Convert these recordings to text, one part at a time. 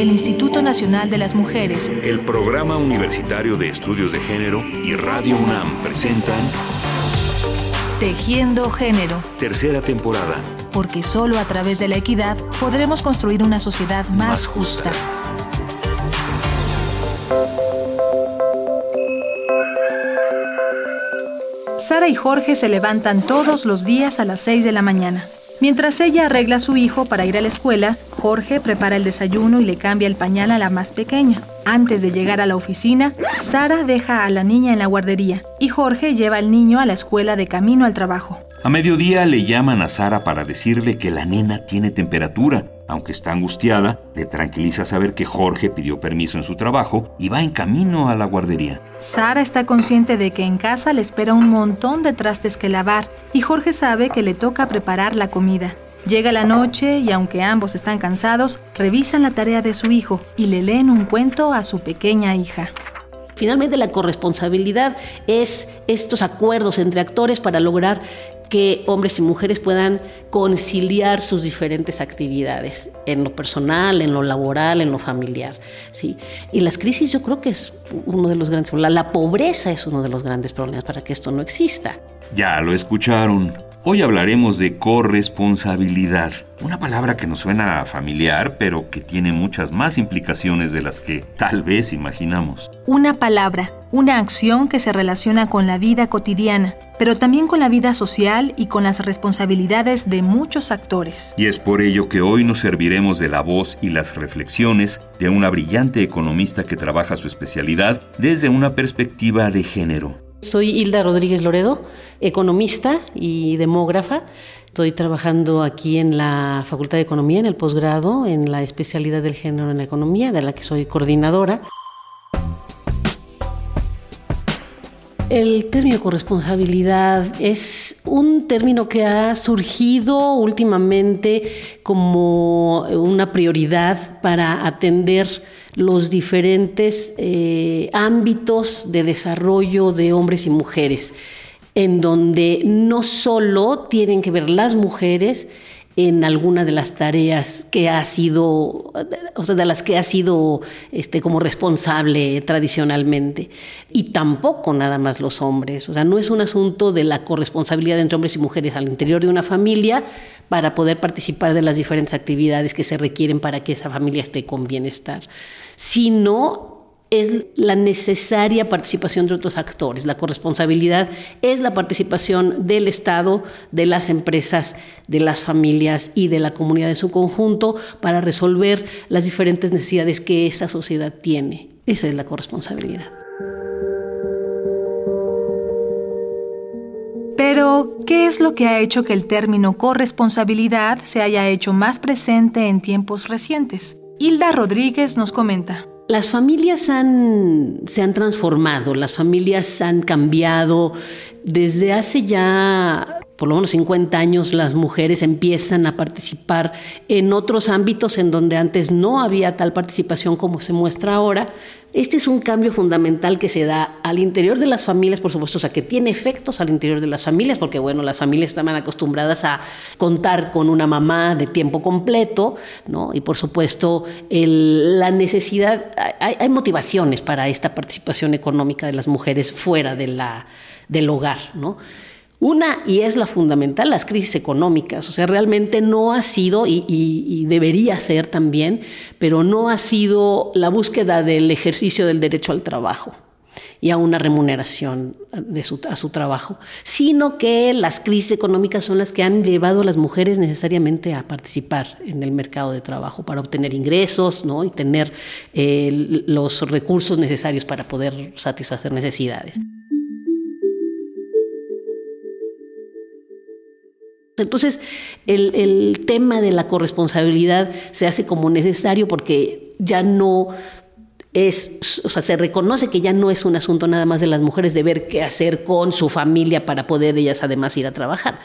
el Instituto Nacional de las Mujeres, el Programa Universitario de Estudios de Género y Radio UNAM presentan Tejiendo Género. Tercera temporada. Porque solo a través de la equidad podremos construir una sociedad más, Más justa. justa. Sara y Jorge se levantan todos los días a las 6 de la mañana. Mientras ella arregla a su hijo para ir a la escuela, Jorge prepara el desayuno y le cambia el pañal a la más pequeña. Antes de llegar a la oficina, Sara deja a la niña en la guardería y Jorge lleva al niño a la escuela de camino al trabajo. A mediodía le llaman a Sara para decirle que la nena tiene temperatura. Aunque está angustiada, le tranquiliza saber que Jorge pidió permiso en su trabajo y va en camino a la guardería. Sara está consciente de que en casa le espera un montón de trastes que lavar y Jorge sabe que le toca preparar la comida. Llega la noche y aunque ambos están cansados, revisan la tarea de su hijo y le leen un cuento a su pequeña hija. Finalmente la corresponsabilidad es estos acuerdos entre actores para lograr que hombres y mujeres puedan conciliar sus diferentes actividades en lo personal, en lo laboral, en lo familiar. ¿sí? Y las crisis yo creo que es uno de los grandes problemas. La pobreza es uno de los grandes problemas para que esto no exista. Ya lo escucharon. Hoy hablaremos de corresponsabilidad, una palabra que nos suena familiar, pero que tiene muchas más implicaciones de las que tal vez imaginamos. Una palabra, una acción que se relaciona con la vida cotidiana, pero también con la vida social y con las responsabilidades de muchos actores. Y es por ello que hoy nos serviremos de la voz y las reflexiones de una brillante economista que trabaja su especialidad desde una perspectiva de género. Soy Hilda Rodríguez Loredo, economista y demógrafa. Estoy trabajando aquí en la Facultad de Economía, en el posgrado, en la especialidad del género en la economía, de la que soy coordinadora. El término corresponsabilidad es un término que ha surgido últimamente como una prioridad para atender los diferentes eh, ámbitos de desarrollo de hombres y mujeres, en donde no solo tienen que ver las mujeres en alguna de las tareas que ha sido, o sea, de las que ha sido este, como responsable tradicionalmente. Y tampoco nada más los hombres. O sea, no es un asunto de la corresponsabilidad entre hombres y mujeres al interior de una familia para poder participar de las diferentes actividades que se requieren para que esa familia esté con bienestar, sino es la necesaria participación de otros actores. La corresponsabilidad es la participación del Estado, de las empresas, de las familias y de la comunidad en su conjunto para resolver las diferentes necesidades que esa sociedad tiene. Esa es la corresponsabilidad. Pero, ¿qué es lo que ha hecho que el término corresponsabilidad se haya hecho más presente en tiempos recientes? Hilda Rodríguez nos comenta. Las familias han, se han transformado, las familias han cambiado. Desde hace ya por lo menos 50 años las mujeres empiezan a participar en otros ámbitos en donde antes no había tal participación como se muestra ahora. Este es un cambio fundamental que se da al interior de las familias, por supuesto, o sea, que tiene efectos al interior de las familias, porque bueno, las familias estaban acostumbradas a contar con una mamá de tiempo completo, ¿no? Y por supuesto, la necesidad, hay, hay motivaciones para esta participación económica de las mujeres fuera de la, del hogar, ¿no? Una, y es la fundamental, las crisis económicas. O sea, realmente no ha sido, y, debería ser también, pero no ha sido la búsqueda del ejercicio del derecho al trabajo y a una remuneración de su, a su trabajo, sino que las crisis económicas son las que han llevado a las mujeres necesariamente a participar en el mercado de trabajo para obtener ingresos ¿no? y tener eh, los recursos necesarios para poder satisfacer necesidades. Entonces, el, el, tema de la corresponsabilidad se hace como necesario porque ya no es, o sea, se reconoce que ya no es un asunto nada más de las mujeres de ver qué hacer con su familia para poder ellas además ir a trabajar.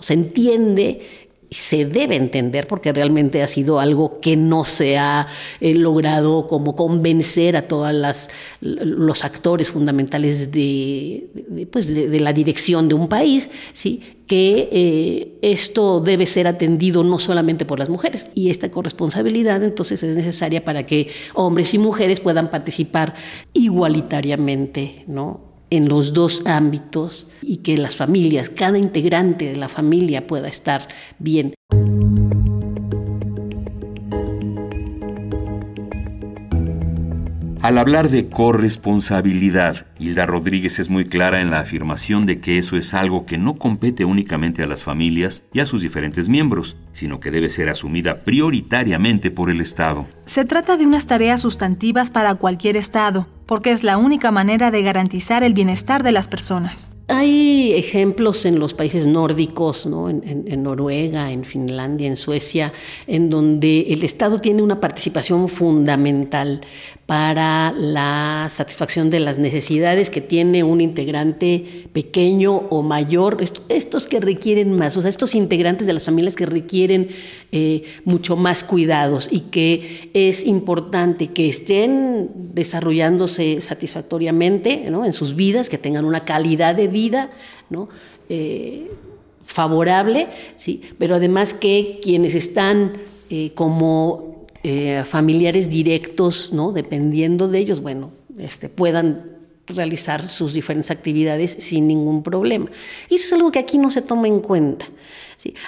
Se entiende se debe entender porque realmente ha sido algo que no se ha eh, logrado como convencer a todos los actores fundamentales de, pues de, la dirección de un país, ¿sí? que eh, esto debe ser atendido no solamente por las mujeres y esta corresponsabilidad entonces es necesaria para que hombres y mujeres puedan participar igualitariamente, ¿no? En los dos ámbitos y que las familias, cada integrante de la familia pueda estar bien. Al hablar de corresponsabilidad, Hilda Rodríguez es muy clara en la afirmación de que eso es algo que no compete únicamente a las familias y a sus diferentes miembros, sino que debe ser asumida prioritariamente por el Estado. Se trata de unas tareas sustantivas para cualquier Estado, porque es la única manera de garantizar el bienestar de las personas. Hay ejemplos en los países nórdicos, en, Noruega, en Finlandia, en Suecia, en donde el Estado tiene una participación fundamental para la satisfacción de las necesidades que tiene un integrante pequeño o mayor, estos que requieren más, o sea, estos integrantes de las familias que requieren eh, mucho más cuidados y que es importante que estén desarrollándose satisfactoriamente en sus vidas, que tengan una calidad de vida, eh, favorable, ¿sí? pero además que quienes están eh, como eh, familiares directos, ¿no? dependiendo de ellos, bueno, este, puedan realizar sus diferentes actividades sin ningún problema. Y eso es algo que aquí no se toma en cuenta.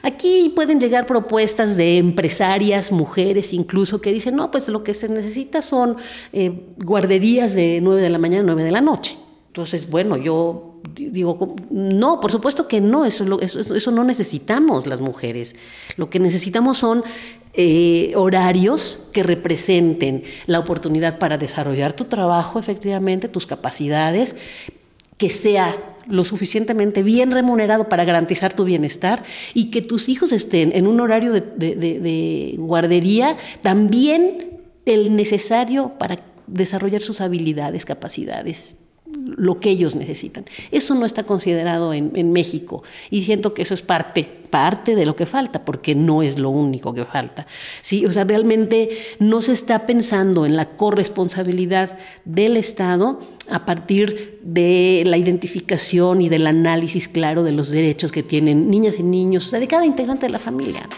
Aquí pueden llegar propuestas de empresarias, mujeres incluso, que dicen, no, pues lo que se necesita son eh, guarderías de 9 de la mañana a 9 de la noche. Entonces, bueno, yo digo, no, por supuesto que no, eso, eso, eso, no necesitamos las mujeres. Lo que necesitamos son eh, horarios que representen la oportunidad para desarrollar tu trabajo, efectivamente, tus capacidades, que sea lo suficientemente bien remunerado para garantizar tu bienestar y que tus hijos estén en un horario de guardería también el necesario para desarrollar sus habilidades, capacidades lo que ellos necesitan. Eso no está considerado en, México y siento que eso es parte, parte de lo que falta, porque no es lo único que falta. ¿sí? O sea, realmente no se está pensando en la corresponsabilidad del Estado a partir de la identificación y del análisis claro de los derechos que tienen niñas y niños, o sea, de cada integrante de la familia.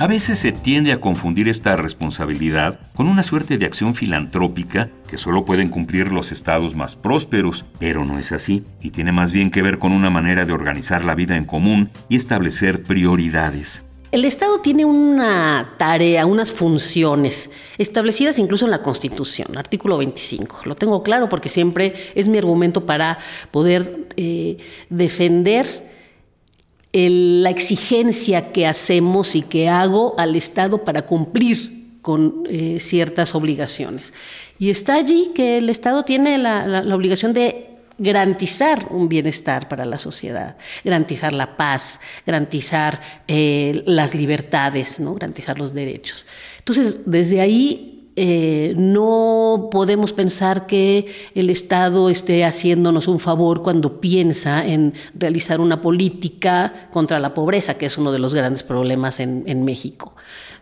A veces se tiende a confundir esta responsabilidad con una suerte de acción filantrópica que solo pueden cumplir los estados más prósperos, pero no es así, y tiene más bien que ver con una manera de organizar la vida en común y establecer prioridades. El Estado tiene una tarea, unas funciones establecidas incluso en la Constitución, artículo 25. Lo tengo claro porque siempre es mi argumento para poder eh, defender la exigencia que hacemos y que hago al Estado para cumplir con eh, ciertas obligaciones. Y está allí que el Estado tiene la, obligación de garantizar un bienestar para la sociedad, garantizar la paz, garantizar eh, las libertades, ¿no? garantizar los derechos. Entonces, desde ahí eh, no podemos pensar que el Estado esté haciéndonos un favor cuando piensa en realizar una política contra la pobreza, que es uno de los grandes problemas en, México.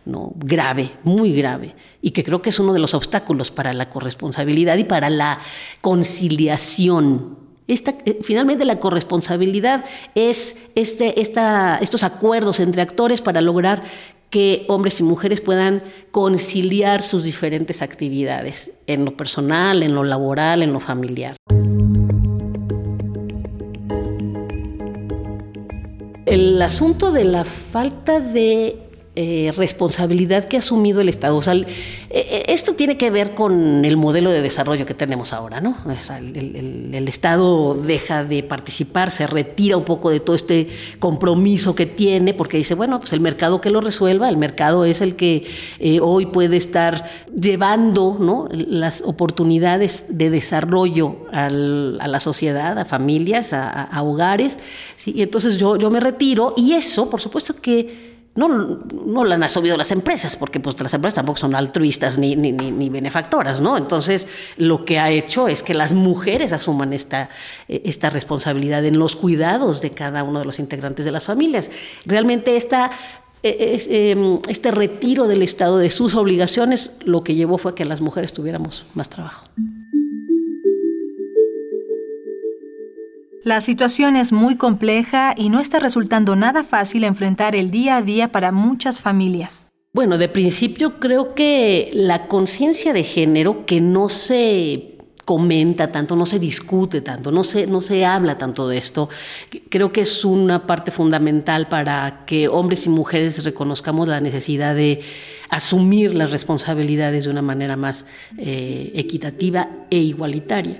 ¿no? grave, muy grave, y que creo que es uno de los obstáculos para la corresponsabilidad y para la conciliación. Esta, eh, finalmente la corresponsabilidad es este, esta, estos acuerdos entre actores para lograr que hombres y mujeres puedan conciliar sus diferentes actividades, en lo personal, en lo laboral, en lo familiar. El asunto de la falta de eh, responsabilidad que ha asumido el Estado. O sea, eh, eh, esto tiene que ver con el modelo de desarrollo que tenemos ahora, ¿no? el, Estado deja de participar, se retira un poco de todo este compromiso que tiene, porque dice, bueno, pues el mercado que lo resuelva, el mercado es el que hoy puede estar llevando ¿no? las oportunidades de desarrollo a la sociedad, a familias, a, hogares, y entonces yo, yo me retiro, y eso, por supuesto que no, no la han asumido las empresas, porque pues las empresas tampoco son altruistas ni, ni, ni, benefactoras, ¿no? Entonces, lo que ha hecho es que las mujeres asuman esta, esta responsabilidad en los cuidados de cada uno de los integrantes de las familias. Realmente esta em, este retiro del Estado de sus obligaciones lo que llevó fue que las mujeres tuviéramos más trabajo. La situación es muy compleja y no está resultando nada fácil enfrentar el día a día para muchas familias. Bueno, de principio creo que la conciencia de género que no se comenta tanto, no se discute tanto, no se, no se habla tanto de esto. Creo que es una parte fundamental para que hombres y mujeres reconozcamos la necesidad de asumir las responsabilidades de una manera más eh, equitativa e igualitaria.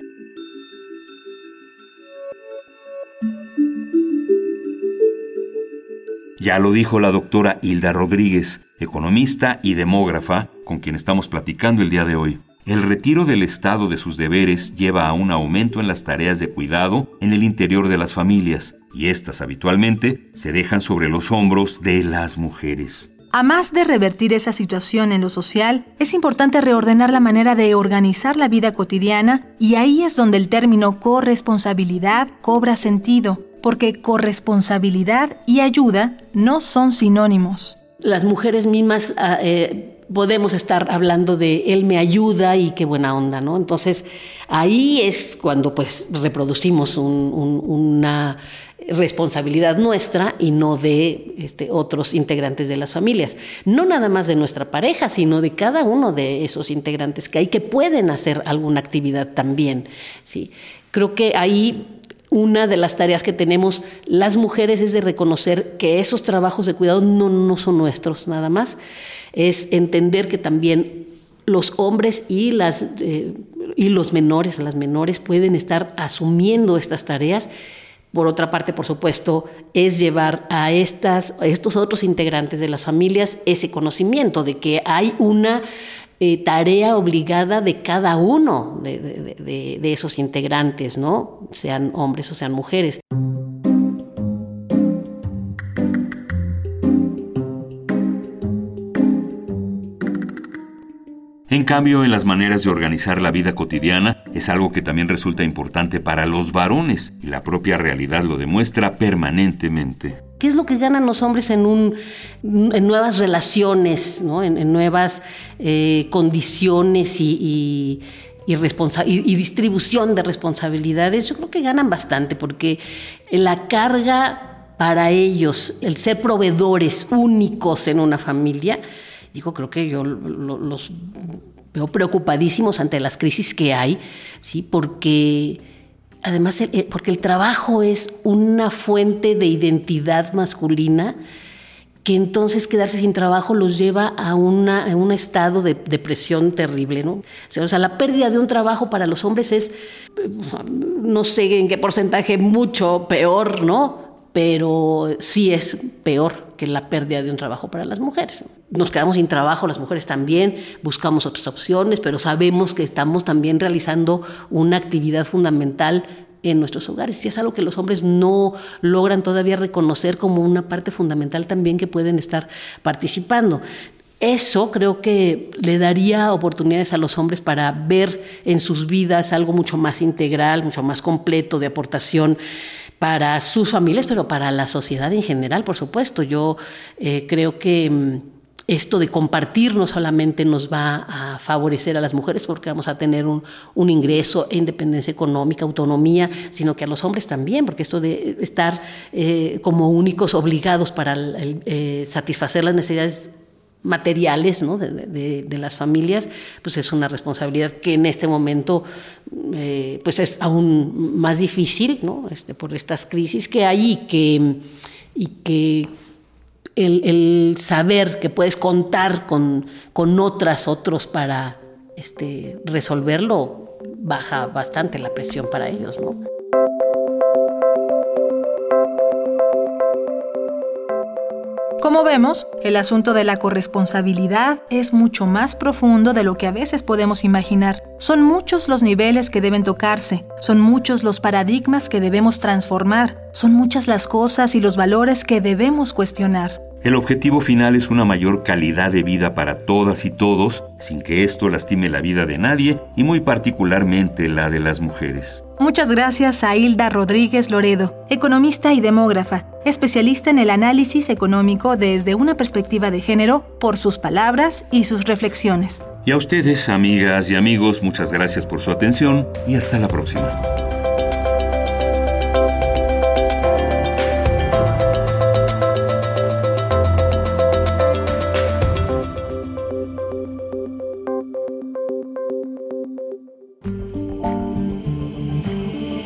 Ya lo dijo la doctora Hilda Rodríguez, economista y demógrafa, con quien estamos platicando el día de hoy. El retiro del Estado de sus deberes lleva a un aumento en las tareas de cuidado en el interior de las familias, y estas habitualmente se dejan sobre los hombros de las mujeres. A más de revertir esa situación en lo social, es importante reordenar la manera de organizar la vida cotidiana y ahí es donde el término corresponsabilidad cobra sentido, porque corresponsabilidad y ayuda no son sinónimos. Las mujeres mismas ah, eh, podemos estar hablando de él me ayuda y qué buena onda, ¿no? Entonces ahí es cuando pues reproducimos una responsabilidad nuestra y no de este, otros integrantes de las familias. No nada más de nuestra pareja, sino de cada uno de esos integrantes que hay que pueden hacer alguna actividad también. ¿sí? Creo que ahí una de las tareas que tenemos las mujeres es de reconocer que esos trabajos de cuidado no, no son nuestros nada más, es entender que también los hombres y, las, eh, y los menores, las menores pueden estar asumiendo estas tareas. Por otra parte, por supuesto, es llevar a, estas, a estos otros integrantes de las familias ese conocimiento de que hay una eh, tarea obligada de cada uno de, esos integrantes, ¿no? Sean hombres o sean mujeres. En cambio, en las maneras de organizar la vida cotidiana es algo que también resulta importante para los varones y la propia realidad lo demuestra permanentemente. ¿Qué es lo que ganan los hombres en, un, en nuevas relaciones, en, nuevas eh, condiciones y, y, distribución de responsabilidades? Yo creo que ganan bastante porque la carga para ellos, el ser proveedores únicos en una familia, digo, creo que yo los veo preocupadísimos ante las crisis que hay, ¿sí? porque además, porque el trabajo es una fuente de identidad masculina que entonces quedarse sin trabajo los lleva a, una, un estado de depresión terrible, ¿no? O sea, la pérdida de un trabajo para los hombres es, no sé en qué porcentaje, mucho peor, ¿no? Pero sí es peor que la pérdida de un trabajo para las mujeres. Nos quedamos sin trabajo, las mujeres también, buscamos otras opciones, pero sabemos que estamos también realizando una actividad fundamental en nuestros hogares y es algo que los hombres no logran todavía reconocer como una parte fundamental también que pueden estar participando. Eso creo que le daría oportunidades a los hombres para ver en sus vidas algo mucho más integral, mucho más completo de aportación para sus familias, pero para la sociedad en general, por supuesto. Yo eh, creo que mm, esto de compartir no solamente nos va a favorecer a las mujeres porque vamos a tener un, ingreso e independencia económica, autonomía, sino que a los hombres también, porque esto de estar eh, como únicos obligados para eh, satisfacer las necesidades materiales de, las familias, pues es una responsabilidad que en este momento eh, pues es aún más difícil ¿no? Este, por estas crisis que hay y que, y que el, saber que puedes contar con, con otras, otros para este, resolverlo, baja bastante la presión para ellos. ¿no? Como vemos, el asunto de la corresponsabilidad es mucho más profundo de lo que a veces podemos imaginar. Son muchos los niveles que deben tocarse, son muchos los paradigmas que debemos transformar, son muchas las cosas y los valores que debemos cuestionar. El objetivo final es una mayor calidad de vida para todas y todos, sin que esto lastime la vida de nadie y muy particularmente la de las mujeres. Muchas gracias a Hilda Rodríguez Loredo, economista y demógrafa, especialista en el análisis económico desde una perspectiva de género, por sus palabras y sus reflexiones. Y a ustedes, amigas y amigos, muchas gracias por su atención y hasta la próxima.